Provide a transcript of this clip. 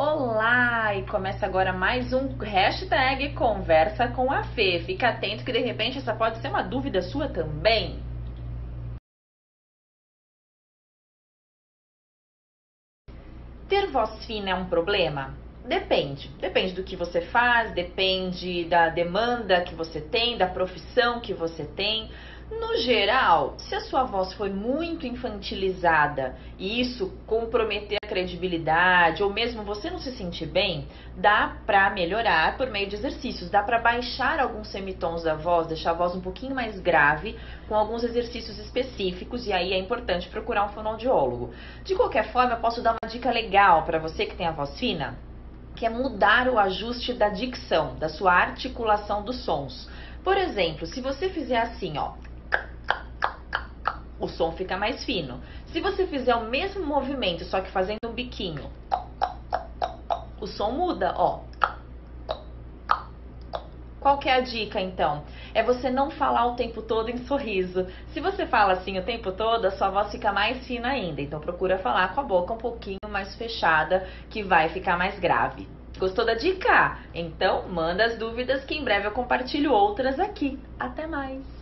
Olá! E começa agora mais um hashtag Conversa com a Fê. Fica atento que de repente essa pode ser uma dúvida sua também. Ter voz fina é um problema? Depende. Depende do que você faz, depende da demanda que você tem, da profissão que você tem. No geral, se a sua voz foi muito infantilizada e isso comprometer a credibilidade ou mesmo você não se sentir bem, dá para melhorar por meio de exercícios, dá para baixar alguns semitons da voz, deixar a voz um pouquinho mais grave com alguns exercícios específicos e aí é importante procurar um fonoaudiólogo. De qualquer forma, eu posso dar uma dica legal para você que tem a voz fina, que é mudar o ajuste da dicção, da sua articulação dos sons. Por exemplo, se você fizer assim, ó, o som fica mais fino. Se você fizer o mesmo movimento, só que fazendo um biquinho, o som muda, ó. Qual é a dica então? É você não falar o tempo todo em sorriso. Se você fala assim o tempo todo, a sua voz fica mais fina ainda. Então procura falar com a boca um pouquinho mais fechada, que vai ficar mais grave. Gostou da dica? Então manda as dúvidas que em breve eu compartilho outras aqui. Até mais!